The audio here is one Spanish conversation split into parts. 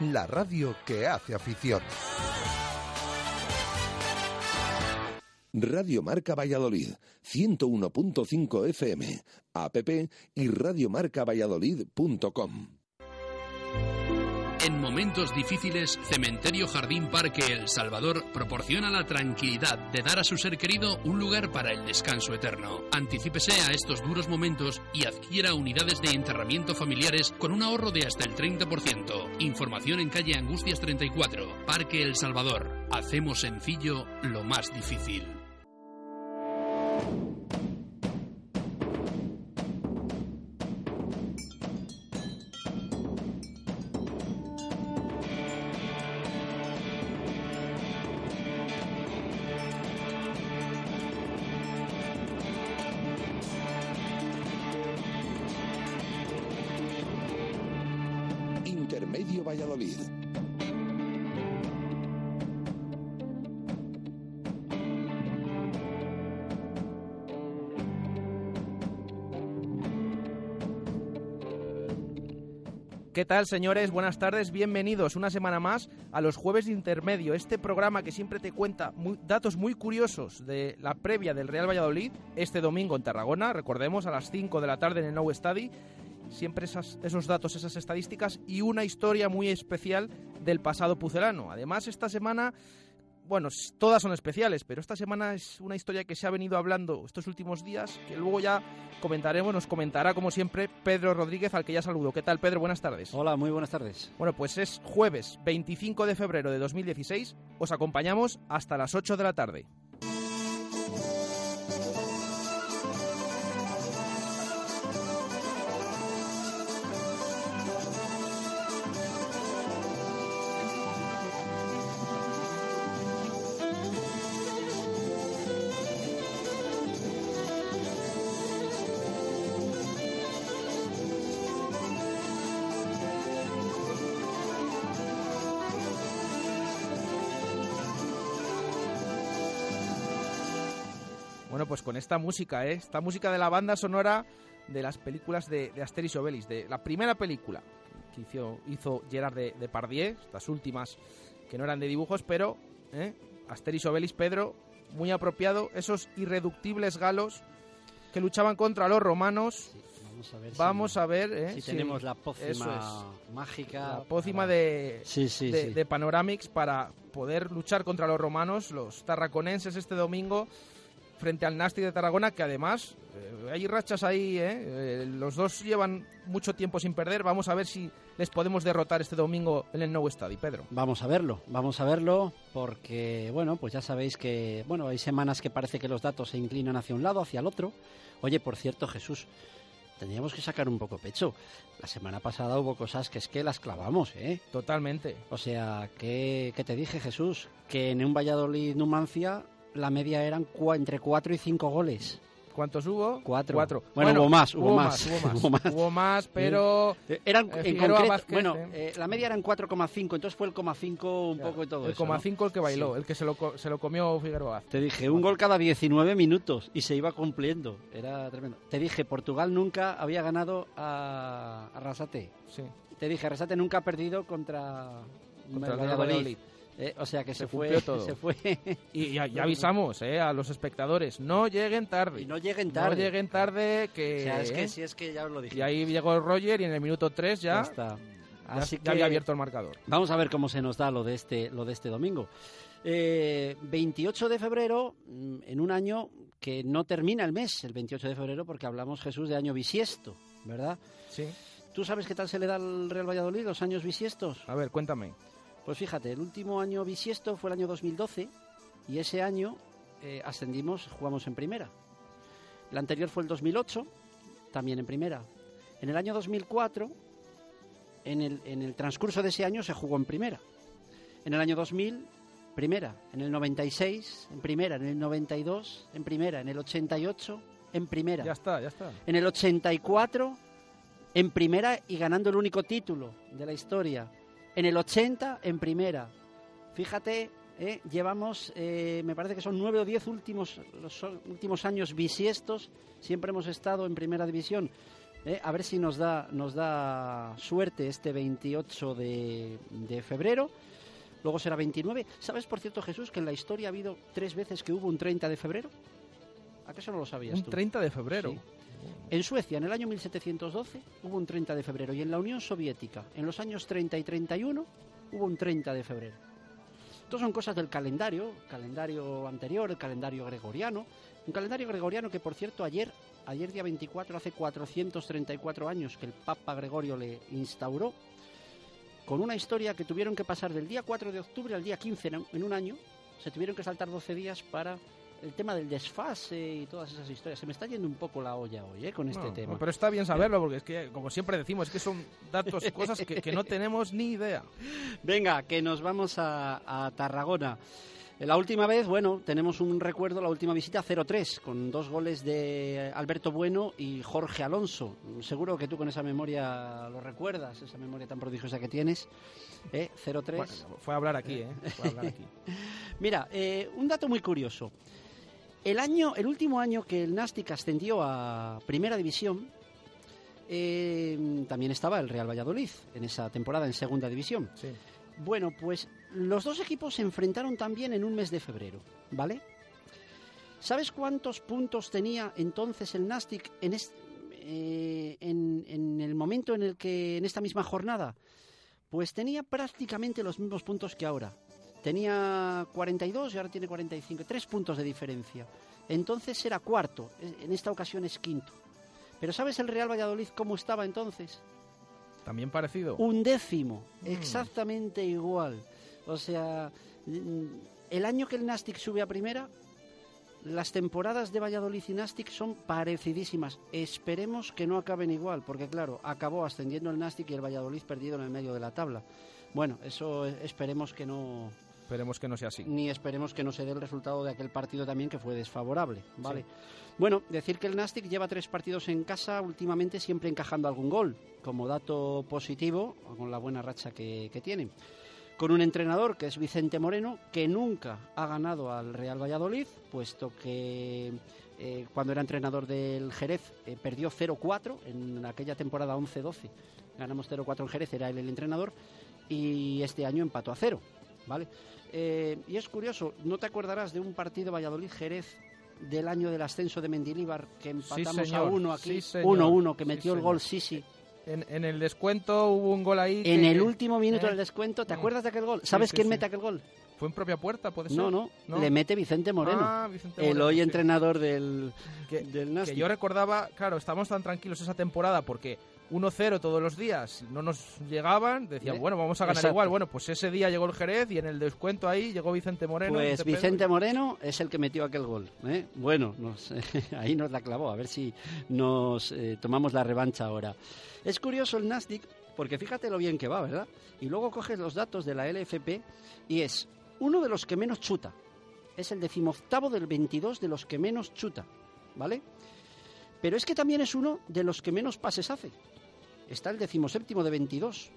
la radio que hace afición. Radio Marca Valladolid, 101.5 FM, app y radiomarcavalladolid.com. En momentos difíciles, Cementerio Jardín Parque El Salvador proporciona la tranquilidad de dar a su ser querido un lugar para el descanso eterno. Anticípese a estos duros momentos y adquiera unidades de enterramiento familiares con un ahorro de hasta el 30%. Información en calle Angustias 34, Parque El Salvador. Hacemos sencillo lo más difícil. ¿Qué tal, señores? Buenas tardes, bienvenidos una semana más a los jueves de intermedio, este programa que siempre te cuenta datos muy curiosos de la previa del Real Valladolid este domingo en Tarragona, recordemos a las 5 de la tarde en el Nou Stadi, siempre esos datos, esas estadísticas y una historia muy especial del pasado pucelano. Además, esta semana bueno, todas son especiales, pero esta semana es una historia que se ha venido hablando estos últimos días, que luego ya comentaremos, nos comentará como siempre Pedro Rodríguez, al que ya saludo. ¿Qué tal, Pedro? Buenas tardes. Hola, muy buenas tardes. Bueno, pues es jueves 25 de febrero de 2016, os acompañamos hasta las 8 de la tarde. Pues con esta música, ¿eh? Esta música de la banda sonora de las películas de, de Asterix y Obelix, de la primera película que hizo, hizo Gerard de, Depardieu, estas últimas que no eran de dibujos, pero ¿eh? Asterix y Obelix, Pedro, muy apropiado, esos irreductibles galos que luchaban contra los romanos. vamos a ver, ¿eh? si, tenemos la pócima mágica. La pócima de, de, de Panoramix para poder luchar contra los romanos, los tarraconenses este domingo frente al Nasti de Tarragona, que además eh, hay rachas ahí, ¿eh? ¿eh? los dos llevan mucho tiempo sin perder. Vamos a ver si les podemos derrotar este domingo en el Nou Stadi, Pedro. Vamos a verlo, vamos a verlo, porque, bueno, pues ya sabéis que, bueno, hay semanas que parece que los datos se inclinan hacia un lado, hacia el otro. Oye, por cierto, Jesús, teníamos que sacar un poco pecho. La semana pasada hubo cosas que es que las clavamos, ¿eh? Totalmente. O sea, ¿qué, qué te dije, Jesús? Que en un Valladolid-Numancia la media eran entre 4 y 5 goles. ¿Cuántos hubo? Cuatro. Cuatro. Bueno, hubo más, hubo, más, Hubo más, hubo más, pero... Eran, en concreto, bueno, eh, la media eran 4,5, entonces fue el 5 un poco de todo el eso. El 5 el que bailó, el que se lo, se lo comió Figueroa. Te dije, un gol cada 19 minutos y se iba cumpliendo. Era tremendo. Te dije, Portugal nunca había ganado a, Rasate. Sí. Te dije, Rasate nunca ha perdido contra, contra el Valladolid. Eh, o sea que se, fue todo. Se fue. Y ya, avisamos eh, a los espectadores, no lleguen tarde. Y no lleguen tarde. No lleguen tarde que... O sea, es que eh, si es que ya os lo dije. Y ahí llegó Roger y en el minuto 3 ya... Ya está. Así que había abierto el marcador. Vamos a ver cómo se nos da lo de este, lo de este domingo. 28 de febrero, mm, en un año que no termina el mes, el 28 de febrero, porque hablamos, Jesús, de año bisiesto, ¿verdad? Sí. ¿Tú sabes qué tal se le da al Real Valladolid los años bisiestos? A ver, cuéntame. Pues fíjate, el último año bisiesto fue el año 2012 y ese año eh, ascendimos, jugamos en primera. El anterior fue el 2008, también en primera. En el año 2004 en el, en el transcurso de ese año se jugó en primera. En el año 2000, primera. En el 96, en primera. En el 92, en primera. En el 88, en primera. Ya está, ya está. En el 84, en primera y ganando el único título de la historia. En el 80, en primera. Fíjate, eh, llevamos, eh, me parece que son nueve o diez últimos, los últimos años bisiestos, siempre hemos estado en primera división. Eh, a ver si nos da, nos da suerte este 28 de, de febrero. Luego será 29. ¿Sabes, por cierto, Jesús, que en la historia ha habido tres veces que hubo un 30 de febrero? ¿A qué eso no lo sabías Un tú? 30 de febrero. Sí. En Suecia, en el año 1712, hubo un 30 de febrero. Y en la Unión Soviética, en los años 30 y 31, hubo un 30 de febrero. Estos son cosas del calendario, calendario anterior, el calendario gregoriano. Un calendario gregoriano que, por cierto, ayer, ayer día 24, hace 434 años que el Papa Gregorio le instauró, con una historia que tuvieron que pasar del día 4 de octubre al día 15 en en un año. Se tuvieron que saltar 12 días para el tema del desfase y todas esas historias. Se me está yendo un poco la olla hoy, ¿eh? Con este No, tema. Pero está bien saberlo, porque es que, como siempre decimos, es que son datos, cosas que, que no tenemos ni idea. Venga, que nos vamos a, a Tarragona. La última vez, bueno, tenemos un recuerdo, la última visita 0-3, con dos goles de Alberto Bueno y Jorge Alonso. Seguro que tú con esa memoria lo recuerdas, esa memoria tan prodigiosa que tienes. ¿eh? 0-3. Bueno, fue a hablar aquí, ¿eh? Fue a hablar aquí. Mira, eh, un dato muy curioso. El año, el último año que el Nastic ascendió a Primera División, eh, también estaba el Real Valladolid en esa temporada en Segunda División. Sí. Bueno, pues los dos equipos se enfrentaron también en un mes de febrero, ¿vale? ¿Sabes cuántos puntos tenía entonces el Nastic en, eh, en, en el momento en el que, en esta misma jornada? Pues tenía prácticamente los mismos puntos que ahora. Tenía 42 y ahora tiene 45, tres puntos de diferencia. Entonces era cuarto, en esta ocasión es quinto. Pero ¿sabes el Real Valladolid cómo estaba entonces? También parecido. Un décimo, Mm. exactamente igual. O sea, mm, el año que el Nastic sube a primera, las temporadas de Valladolid y Nastic son parecidísimas. Esperemos que no acaben igual, porque claro, acabó ascendiendo el Nastic y el Valladolid perdido en el medio de la tabla. Bueno, eso eh, esperemos que no, Esperemos que no sea así. ni esperemos que no se dé el resultado de aquel partido también que fue desfavorable, ¿vale? Bueno, decir que el Nastic lleva tres partidos en casa últimamente siempre encajando algún gol, como dato positivo, con la buena racha que, que tiene. Con un entrenador que es Vicente Moreno, que nunca ha ganado al Real Valladolid, puesto que eh, cuando era entrenador del Jerez eh, perdió 0-4 en aquella temporada 11-12. Ganamos 0-4 en Jerez, era él el entrenador, y este año empató a cero, ¿vale? Eh, y es curioso, ¿no te acordarás de un partido Valladolid-Jerez del año del ascenso de Mendilíbar que empatamos a señor. uno aquí? Sí, señor. 1-1, que Sí, metió el señor. gol Sisi. En, en el descuento hubo un gol ahí. En que- el último minuto ¿eh? del descuento, ¿te Mm. acuerdas de aquel gol? Sí, ¿Sabes sí, quién sí. mete aquel gol? ¿Fue en propia puerta, puede ser? No, no, ¿No? le mete Vicente Moreno, Ah, Vicente el Moreno, hoy sí. entrenador del, Que- del Que yo recordaba, claro, estábamos tan tranquilos esa temporada porque 1-0 todos los días no nos llegaban. Decían, ¿Eh? bueno, vamos a ganar Exacto. igual. Bueno, pues ese día llegó el Jerez y en el descuento ahí llegó Vicente Moreno. Pues Vicente Moreno es el que metió aquel gol. ¿eh? Bueno, nos- ahí nos la clavó. A ver si nos eh, tomamos la revancha ahora. Es curioso el Nastic, porque fíjate lo bien que va, ¿verdad? Y luego coges los datos de la LFP y es uno de los que menos chuta. Es el decimoctavo del 22 de los que menos chuta, ¿vale? Pero es que también es uno de los que menos pases hace. Está el decimoséptimo de 22.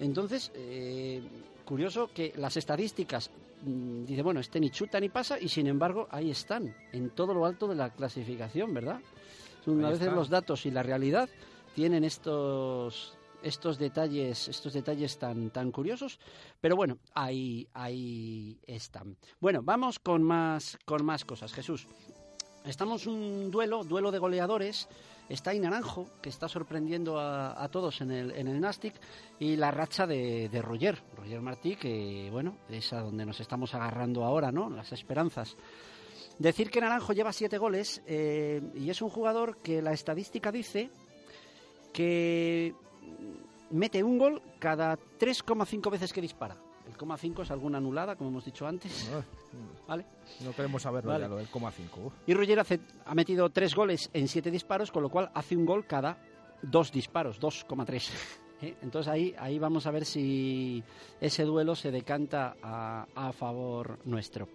Entonces, eh, curioso que las estadísticas mm, dice, bueno, este ni chuta ni pasa y sin embargo ahí están, en todo lo alto de la clasificación, ¿verdad? Una está. los datos y la realidad tienen estos estos detalles, estos detalles tan tan curiosos, pero bueno, ahí ahí están. Bueno, vamos con más con más cosas, Jesús. Estamos un duelo, duelo de goleadores. Está ahí Naranjo, que está sorprendiendo a, todos en el, en el Nastic, y la racha de, de Roger, Roger Martí, que bueno, es a donde nos estamos agarrando ahora, ¿no? Las esperanzas. Decir que Naranjo lleva siete goles eh, y es un jugador que la estadística dice que mete un gol cada 3,5 veces que dispara. El coma 5 es alguna anulada, como hemos dicho antes. Ah, ¿Vale? No queremos saberlo Vale. ya, lo del coma 5. Y Roger hace- ha metido tres goles en siete disparos, con lo cual hace un gol cada dos disparos, 2,3. ¿eh? Entonces ahí, ahí vamos a ver si ese duelo se decanta a, a favor nuestro.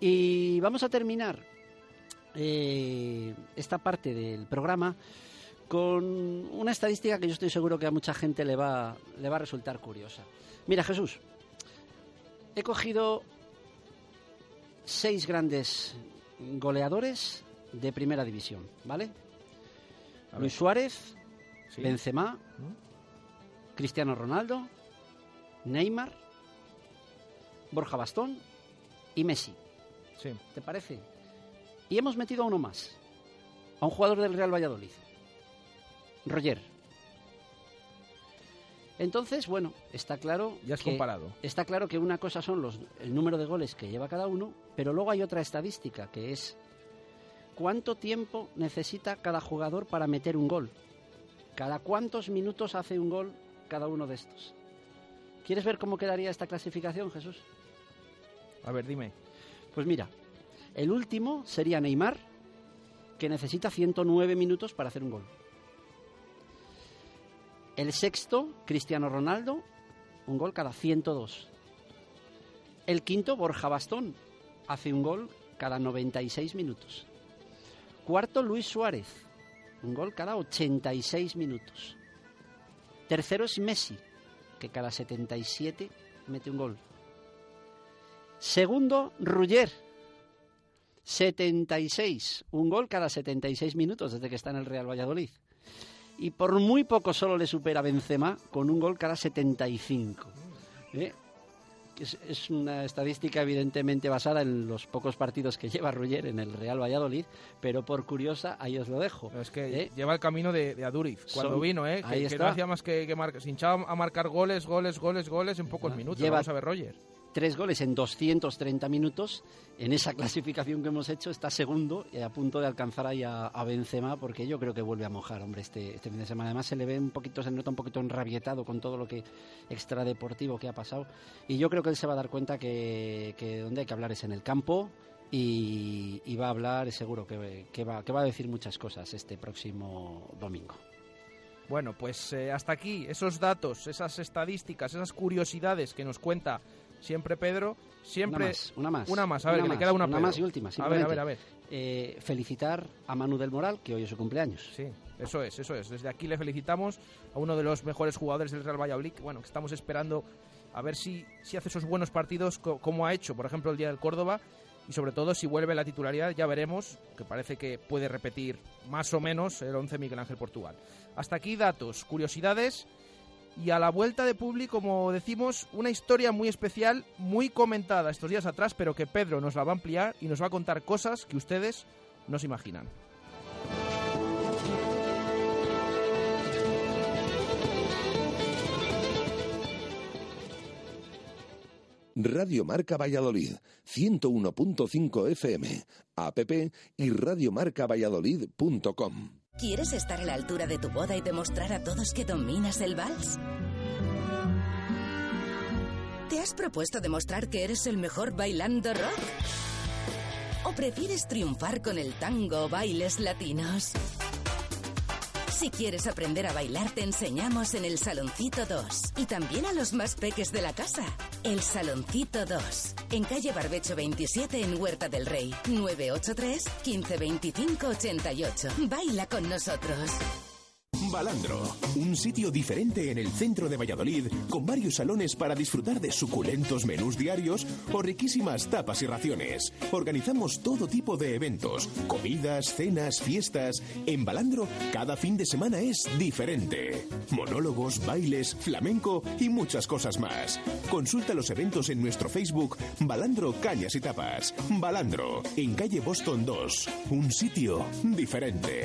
Y vamos a terminar eh, esta parte del programa con una estadística que yo estoy seguro que a mucha gente le va, le va a resultar curiosa. Mira, Jesús, he cogido seis grandes goleadores de primera división, ¿vale? Luis Suárez, Benzema, Cristiano Ronaldo, Neymar, Borja Bastón y Messi. ¿Te parece? Y hemos metido a uno más, a un jugador del Real Valladolid, Roger. Entonces, bueno, está claro. Ya has comparado. Está claro que una cosa son los, el número de goles que lleva cada uno, pero luego hay otra estadística que es cuánto tiempo necesita cada jugador para meter un gol. Cada cuántos minutos hace un gol cada uno de estos. ¿Quieres ver cómo quedaría esta clasificación, Jesús? A ver, dime. Pues mira, el último sería Neymar, que necesita 109 minutos para hacer un gol. El sexto, Cristiano Ronaldo, un gol cada 102. El quinto, Borja Bastón, hace un gol cada 96 minutos. Cuarto, Luis Suárez, un gol cada 86 minutos. Tercero es Messi, que cada 77 mete un gol. Segundo, Rugger, 76, un gol cada 76 minutos desde que está en el Real Valladolid. Y por muy poco solo le supera Benzema con un gol cada 75. ¿Eh? Es, es, una estadística evidentemente basada en los pocos partidos que lleva Rugger en el Real Valladolid, pero por curiosa ahí os lo dejo. Pero es que ¿eh? lleva el camino de, de Aduriz cuando Son, vino, ¿eh? que, que, no hacía más que, que marcar, se hinchaba a marcar goles, goles, goles, goles en pocos minutos. Lleva Vamos a ver Roger tres goles en 230 minutos. En esa clasificación que hemos hecho está segundo y a punto de alcanzar ahí a, a, Benzema porque yo creo que vuelve a mojar, hombre, este, este fin de semana. Además se le ve un poquito, se nota un poquito enrabietado con todo lo que extradeportivo que ha pasado. Y yo creo que él se va a dar cuenta que, donde hay que hablar es en el campo. Y, va a hablar, seguro que, que, va, que va a decir muchas cosas este próximo domingo. Bueno, pues eh, hasta aquí esos datos, esas estadísticas, esas curiosidades que nos cuenta siempre Pedro, siempre... Una más, una más. Una más, a ver, una que le queda una, una más y última. A ver, a ver, a ver. Eh, felicitar a Manu del Moral, que hoy es su cumpleaños. Sí, eso es, eso es. Desde aquí le felicitamos a uno de los mejores jugadores del Real Valladolid, bueno, que estamos esperando a ver si, si hace esos buenos partidos co como ha hecho, por ejemplo, el día del Córdoba, y sobre todo si vuelve la titularidad, ya veremos, que parece que puede repetir más o menos el 11 Miguel Ángel Portugal. Hasta aquí datos, curiosidades y a la vuelta de público, como decimos, una historia muy especial, muy comentada estos días atrás, pero que Pedro nos la va a ampliar y nos va a contar cosas que ustedes no se imaginan. Radio Marca Valladolid, 101.5 FM, app y radiomarcavalladolid.com. ¿Quieres estar a la altura de tu boda y demostrar a todos que dominas el vals? ¿Te has propuesto demostrar que eres el mejor bailando rock? ¿O prefieres triunfar con el tango o bailes latinos? Si quieres aprender a bailar, te enseñamos en el Saloncito 2. Y también a los más peques de la casa. El Saloncito 2. En calle Barbecho 27 en Huerta del Rey. 983 1525 88. Baila con nosotros. Balandro, un sitio diferente en el centro de Valladolid, con varios salones para disfrutar de suculentos menús diarios o riquísimas tapas y raciones. Organizamos todo tipo de eventos, comidas, cenas, fiestas. En Balandro, cada fin de semana es diferente. Monólogos, bailes, flamenco y muchas cosas más. Consulta los eventos en nuestro Facebook Balandro Cañas y Tapas. Balandro, en calle Boston 2, un sitio diferente.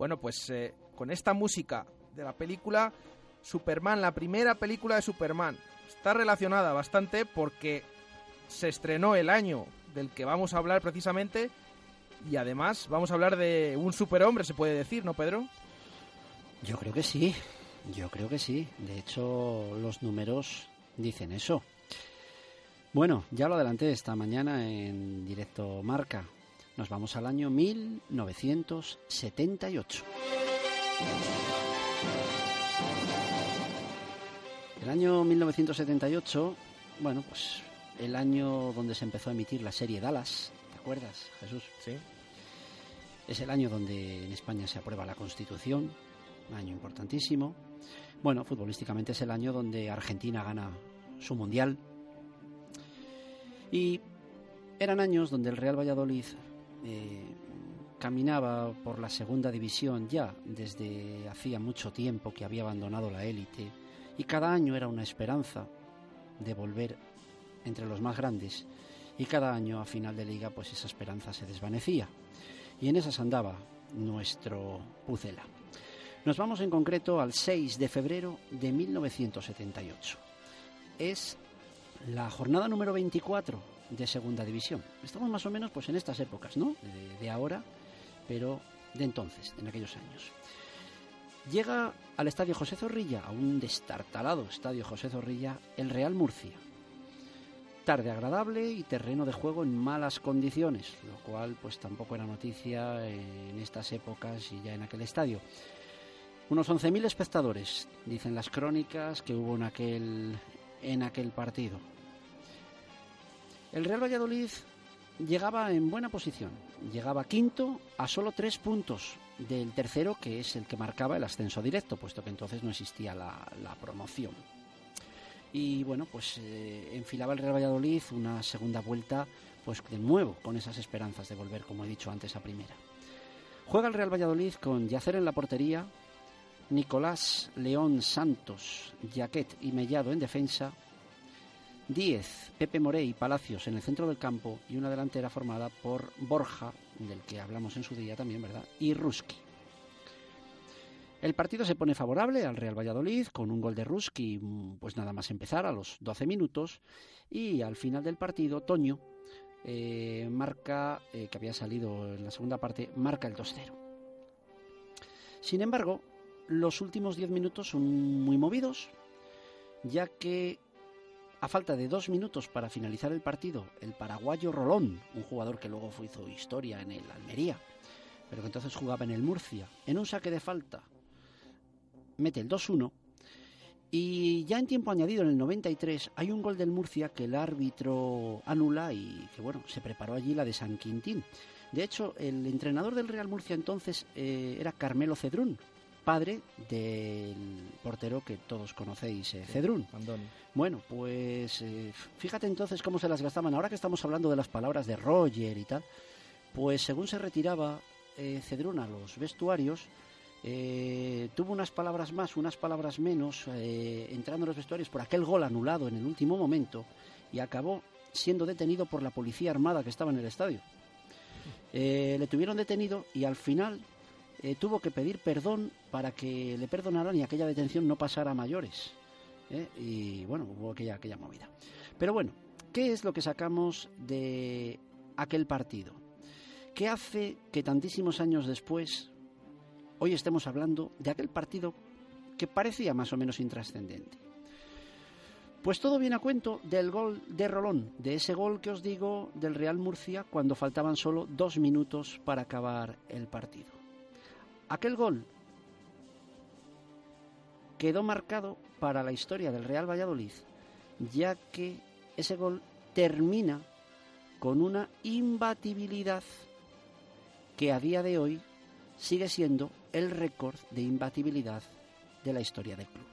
Bueno, pues eh, con esta música de la película Superman, la primera película de Superman, está relacionada bastante porque se estrenó el año del que vamos a hablar precisamente y además vamos a hablar de un superhombre, se puede decir, ¿no, Pedro? Yo creo que sí, yo creo que sí. De hecho, los números dicen eso. Bueno, ya lo adelanté esta mañana en directo Marca. Nos vamos al año 1978. El año 1978, bueno, pues el año donde se empezó a emitir la serie Dallas, ¿te acuerdas, Jesús? Sí. Es el año donde en España se aprueba la Constitución, un año importantísimo. Bueno, futbolísticamente es el año donde Argentina gana su Mundial. Y eran años donde el Real Valladolid eh, caminaba por la segunda división ya desde hacía mucho tiempo que había abandonado la élite y cada año era una esperanza de volver entre los más grandes y cada año a final de liga pues esa esperanza se desvanecía y en esas andaba nuestro Pucela. Nos vamos en concreto al 6 de febrero de 1978. Es la jornada número 24 de Segunda División. Estamos más o menos pues en estas épocas, ¿no? De, ahora, pero de entonces, en aquellos años. Llega al Estadio José Zorrilla, a un destartalado Estadio José Zorrilla, el Real Murcia. Tarde agradable y terreno de juego en malas condiciones, lo cual pues tampoco era noticia en estas épocas y ya en aquel estadio. Unos 11.000 espectadores, dicen las crónicas que hubo en aquel, en aquel partido. El Real Valladolid llegaba en buena posición, llegaba quinto a solo tres puntos del tercero, que es el que marcaba el ascenso directo, puesto que entonces no existía la, promoción. Y bueno, pues eh, enfilaba el Real Valladolid una segunda vuelta, pues de nuevo, con esas esperanzas de volver, como he dicho antes, a primera. Juega el Real Valladolid con Yacer en la portería, Nicolás León Santos, Jaquet y Mellado en defensa, Díez, Pepe Morey Palacios en el centro del campo y una delantera formada por Borja, del que hablamos en su día también, ¿verdad? Y Ruski. El partido se pone favorable al Real Valladolid con un gol de Ruski, pues nada más empezar a los 12 minutos y al final del partido Toño eh, marca, eh, que había salido en la segunda parte, marca el 2-0. Sin embargo, los últimos 10 minutos son muy movidos, ya que a falta de dos minutos para finalizar el partido, el paraguayo Rolón, un jugador que luego hizo historia en el Almería, pero que entonces jugaba en el Murcia, en un saque de falta, mete el 2-1 y ya en tiempo añadido, en el 93, hay un gol del Murcia que el árbitro anula y que, bueno, se preparó allí la de San Quintín. De hecho, el entrenador del Real Murcia entonces eh, era Carmelo Cedrún, padre del portero que todos conocéis, eh, Cedrún. Andoni. Bueno, pues eh, fíjate entonces cómo se las gastaban. Ahora que estamos hablando de las palabras de Roger y tal, pues según se retiraba eh, Cedrún a los vestuarios, eh, tuvo unas palabras más, unas palabras menos, eh, entrando en los vestuarios por aquel gol anulado en el último momento y acabó siendo detenido por la policía armada que estaba en el estadio. Eh, le tuvieron detenido y al final eh, tuvo que pedir perdón para que le perdonaran y aquella detención no pasara a mayores. ¿eh? Y bueno, hubo aquella, aquella movida. Pero bueno, ¿qué es lo que sacamos de aquel partido? ¿Qué hace que tantísimos años después hoy estemos hablando de aquel partido que parecía más o menos intrascendente? Pues todo viene a cuento del gol de Rolón, de ese gol que os digo del Real Murcia cuando faltaban solo dos minutos para acabar el partido. Aquel gol quedó marcado para la historia del Real Valladolid, ya que ese gol termina con una imbatibilidad que a día de hoy sigue siendo el récord de imbatibilidad de la historia del club.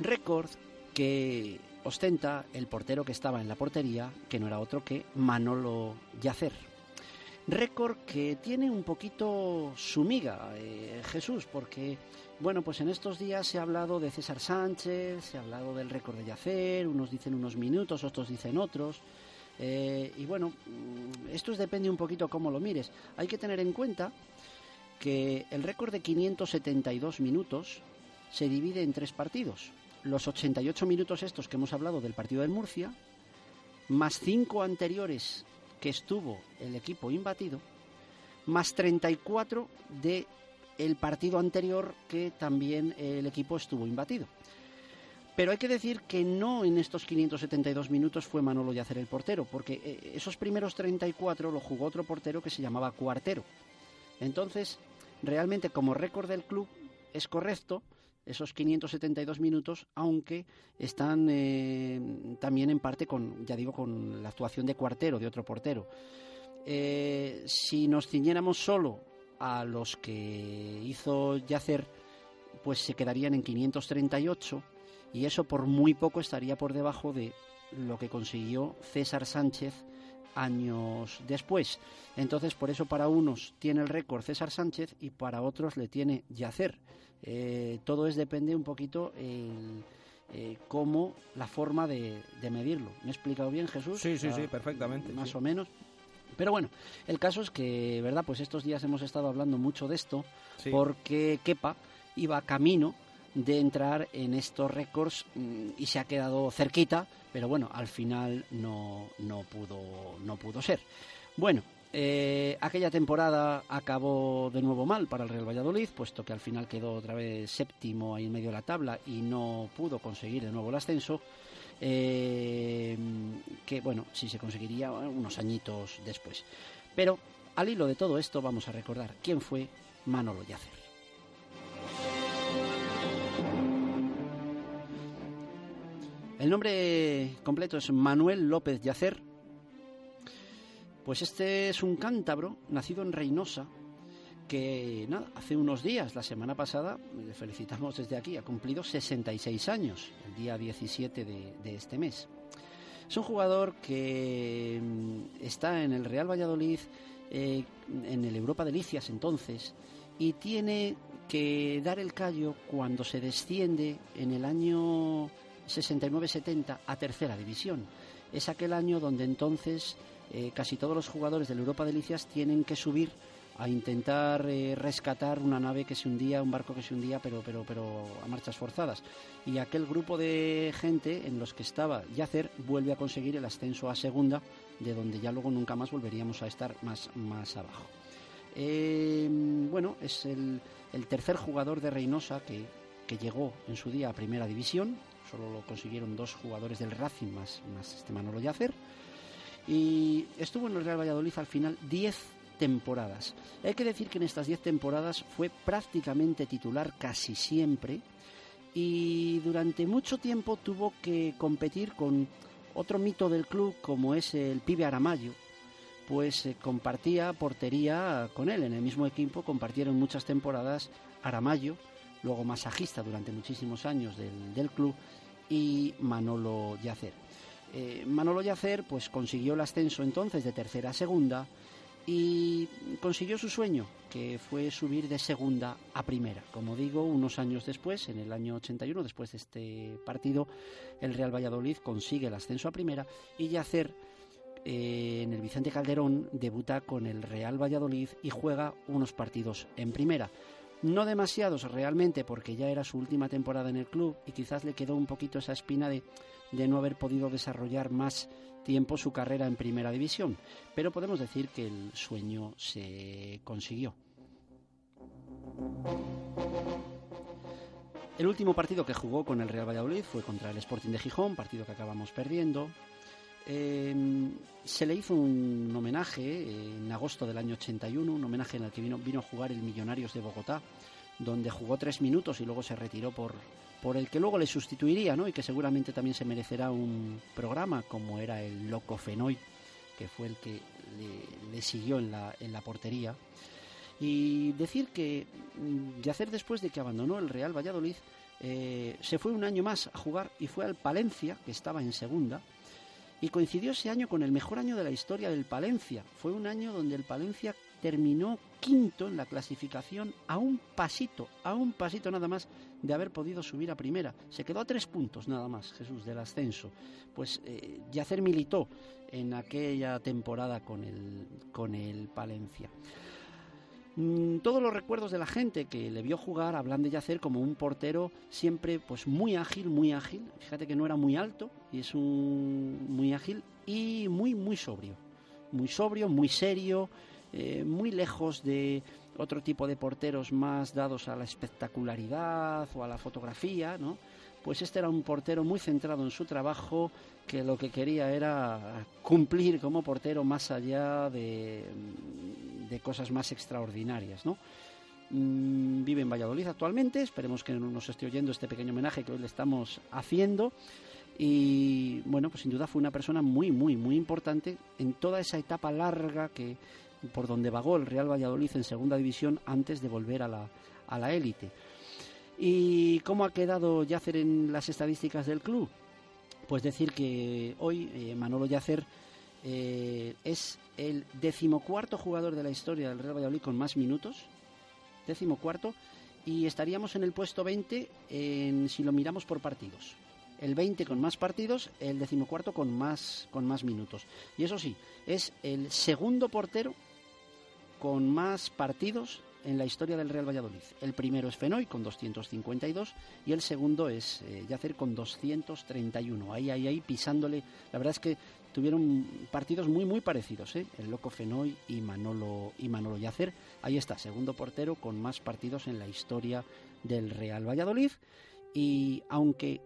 Récord que ostenta el portero que estaba en la portería, que no era otro que Manolo Yacer. Récord que tiene un poquito su miga, eh, Jesús, porque, bueno, pues en estos días se ha hablado de César Sánchez, se ha hablado del récord de Yacer, unos dicen unos minutos, otros dicen otros. Eh, y bueno, mm, esto depende un poquito cómo lo mires. Hay que tener en cuenta que el récord de 572 minutos se divide en tres partidos. Los 88 minutos estos que hemos hablado del partido del Murcia, más cinco anteriores que estuvo el equipo imbatido, más 34 de el partido anterior que también el equipo estuvo imbatido. Pero hay que decir que no en estos 572 minutos fue Manolo Yacer el portero, porque eh, esos primeros 34 lo jugó otro portero que se llamaba Cuartero. Entonces, realmente como récord del club es correcto esos 572 minutos, aunque están eh, también en parte con, ya digo, con la actuación de Cuartero, de otro portero. Eh, si nos ciñéramos solo a los que hizo Yacer, pues se quedarían en 538 y eso por muy poco estaría por debajo de lo que consiguió César Sánchez años después. Entonces, por eso para unos tiene el récord César Sánchez y para otros le tiene Yacer. Eh, todo es depende un poquito el, eh, cómo la forma de, medirlo. ¿Me he explicado bien, Jesús? Sí, sí, sí, perfectamente. Más o menos. Pero bueno, el caso es que, ¿verdad? Pues estos días hemos estado hablando mucho de esto porque Kepa iba camino de entrar en estos récords mm, y se ha quedado cerquita, pero bueno, al final no, no, pudo, no pudo ser. Bueno, eh, aquella temporada acabó de nuevo mal para el Real Valladolid, puesto que al final quedó otra vez séptimo ahí en medio de la tabla y no pudo conseguir de nuevo el ascenso. Eh, que bueno, sí se conseguiría unos añitos después. Pero al hilo de todo esto vamos a recordar quién fue Manolo Yacer. El nombre completo es Manuel López Yacer. Pues este es un cántabro nacido en Reynosa que hace unos días, la semana pasada, le felicitamos desde aquí, ha cumplido 66 años, el día 17 de, este mes. Es un jugador que mm, está en el Real Valladolid, eh, en el Europa Delicias entonces, y tiene que dar el callo cuando se desciende en el año 69-70 a tercera división. Es aquel año donde entonces eh, casi todos los jugadores del Europa Delicias tienen que subir a intentar eh, rescatar una nave que se hundía, un barco que se hundía, pero, pero, pero a marchas forzadas. Y aquel grupo de gente en los que estaba Yacer vuelve a conseguir el ascenso a segunda, de donde ya luego nunca más volveríamos a estar más, más abajo. Eh, bueno, es el, tercer jugador de Reynosa que, que, llegó en su día a primera división. Solo lo consiguieron dos jugadores del Racing más, más este Manolo Yacer. Y estuvo en el Real Valladolid al final 10 temporadas. Hay que decir que en estas 10 temporadas fue prácticamente titular casi siempre y durante mucho tiempo tuvo que competir con otro mito del club como es el pibe Aramayo, pues eh, compartía portería con él en el mismo equipo, compartieron muchas temporadas Aramayo, luego masajista durante muchísimos años del, club y Manolo Yacer. Eh, Manolo Yacer pues consiguió el ascenso entonces de tercera a segunda, y consiguió su sueño, que fue subir de segunda a primera. Como digo, unos años después, en el año 81, después de este partido, el Real Valladolid consigue el ascenso a primera y Yacer eh, en el Vicente Calderón debuta con el Real Valladolid y juega unos partidos en primera. No demasiados realmente porque ya era su última temporada en el club y quizás le quedó un poquito esa espina de, de no haber podido desarrollar más tiempo su carrera en primera división, pero podemos decir que el sueño se consiguió. El último partido que jugó con el Real Valladolid fue contra el Sporting de Gijón, partido que acabamos perdiendo. Em, se le hizo un homenaje en agosto del año 81, un homenaje en el que vino, a jugar el Millonarios de Bogotá, donde jugó tres minutos y luego se retiró por, el que luego le sustituiría, ¿no? Y que seguramente también se merecerá un programa como era el Loco Fenoy, que fue el que le, siguió en la, portería. Y decir que mm, Yacer después de que abandonó el Real Valladolid, eh, se fue un año más a jugar y fue al Palencia, que estaba en segunda, y coincidió ese año con el mejor año de la historia del Palencia. Fue un año donde el Palencia terminó quinto en la clasificación a un pasito, a un pasito nada más de haber podido subir a primera. Se quedó a tres puntos nada más, Jesús, del ascenso. Pues eh, Yacer militó en aquella temporada con el, con el Palencia. Mm, todos los recuerdos de la gente que le vio jugar hablan de Yacer como un portero siempre pues muy ágil, muy ágil. Fíjate que no era muy alto y es un muy ágil y muy muy sobrio, muy sobrio, muy serio, eh, muy lejos de otro tipo de porteros más dados a la espectacularidad o a la fotografía, ¿no? Pues este era un portero muy centrado en su trabajo, que lo que quería era cumplir como portero más allá de, de cosas más extraordinarias, ¿no? Mm, vive en Valladolid actualmente, esperemos que nos esté oyendo este pequeño homenaje que hoy le estamos haciendo. Y bueno, pues sin duda fue una persona muy, muy, muy importante en toda esa etapa larga que por donde vagó el Real Valladolid en segunda división antes de volver a la, a la élite. ¿Y cómo ha quedado Yacer en las estadísticas del club? Pues decir que hoy eh, Manolo Yacer eh, es el decimocuarto jugador de la historia del Real Valladolid con más minutos, decimocuarto, y estaríamos en el puesto 20 en, si lo miramos por partidos. El 20 con más partidos, el decimocuarto con más, con más minutos. Y eso sí, es el segundo portero con más partidos en la historia del Real Valladolid. El primero es Fenoy con 252 y el segundo es eh, Yacer con 231. Ahí, ahí, ahí pisándole. La verdad es que tuvieron partidos muy, muy parecidos. ¿eh? El Loco Fenoy y Manolo, y Manolo Yacer. Ahí está, segundo portero con más partidos en la historia del Real Valladolid. Y aunque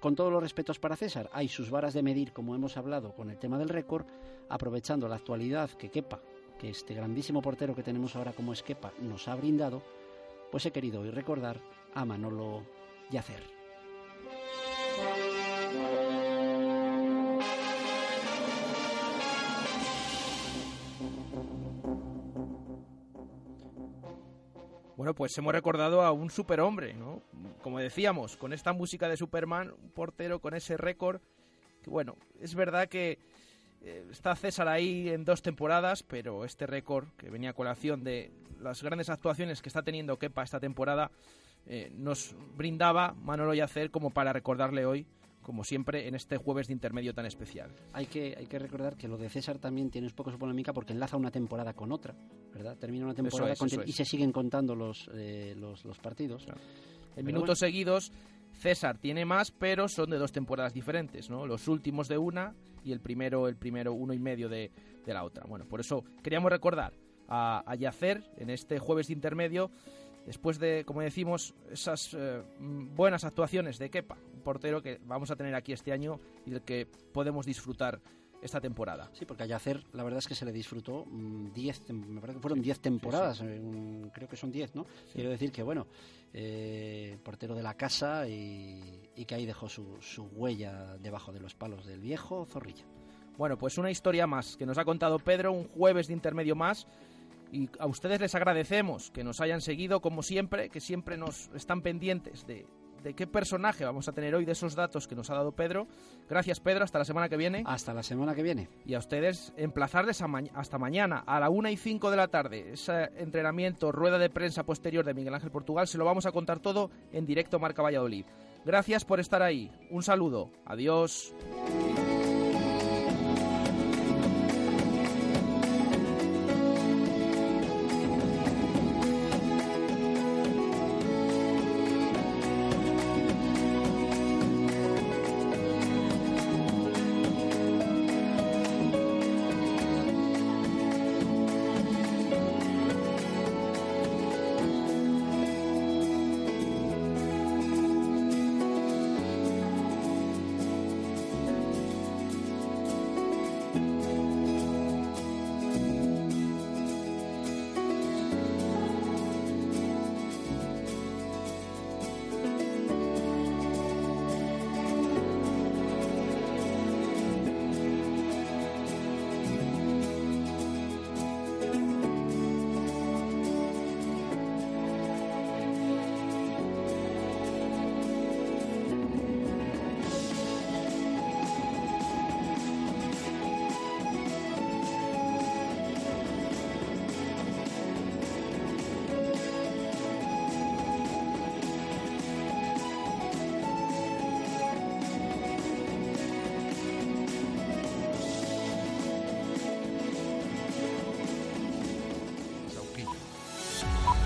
con todos los respetos para César, hay sus varas de medir, como hemos hablado con el tema del récord, aprovechando la actualidad que quepa que este grandísimo portero que tenemos ahora como Esquepa nos ha brindado, pues he querido hoy recordar a Manolo Yacer. Bueno, pues hemos recordado a un superhombre, ¿no? Como decíamos, con esta música de Superman, un portero con ese récord, que bueno, es verdad que eh, está César ahí en dos temporadas, pero este récord que venía a colación de las grandes actuaciones que está teniendo Kepa esta temporada eh, nos brindaba Manolo Yacer como para recordarle hoy como siempre en este jueves de intermedio tan especial. Hay que, hay que recordar que lo de César también tiene un poco su polémica porque enlaza una temporada con otra, ¿verdad? Termina una temporada y se siguen contando los, eh, los, partidos. En minutos seguidos César tiene más, pero son de dos temporadas diferentes, ¿no? Los últimos de una y el primero, el primero uno y medio de, la otra. Bueno, por eso queríamos recordar a, a Yacer en este jueves de intermedio, después de, como decimos, esas eh, buenas actuaciones de Kepa, portero que vamos a tener aquí este año y del que podemos disfrutar esta temporada. Sí, porque a Yacer la verdad es que se le disfrutó 10, mm, me parece que fueron 10 temporadas, eh, creo que son 10, ¿no? Quiero decir que, bueno, eh, portero de la casa y, que ahí dejó su, su huella debajo de los palos del viejo Zorrilla. Bueno, pues una historia más que nos ha contado Pedro, un jueves de intermedio más. Y a ustedes les agradecemos que nos hayan seguido, como siempre, que siempre nos están pendientes de, de qué personaje vamos a tener hoy, de esos datos que nos ha dado Pedro. Gracias, Pedro. Hasta la semana que viene. Hasta la semana que viene. Y a ustedes, emplazarles hasta mañana, a la una y cinco de la tarde. Ese entrenamiento, rueda de prensa posterior de Miguel Ángel Portugal, se lo vamos a contar todo en directo Marca Valladolid. Gracias por estar ahí. Un saludo. Adiós.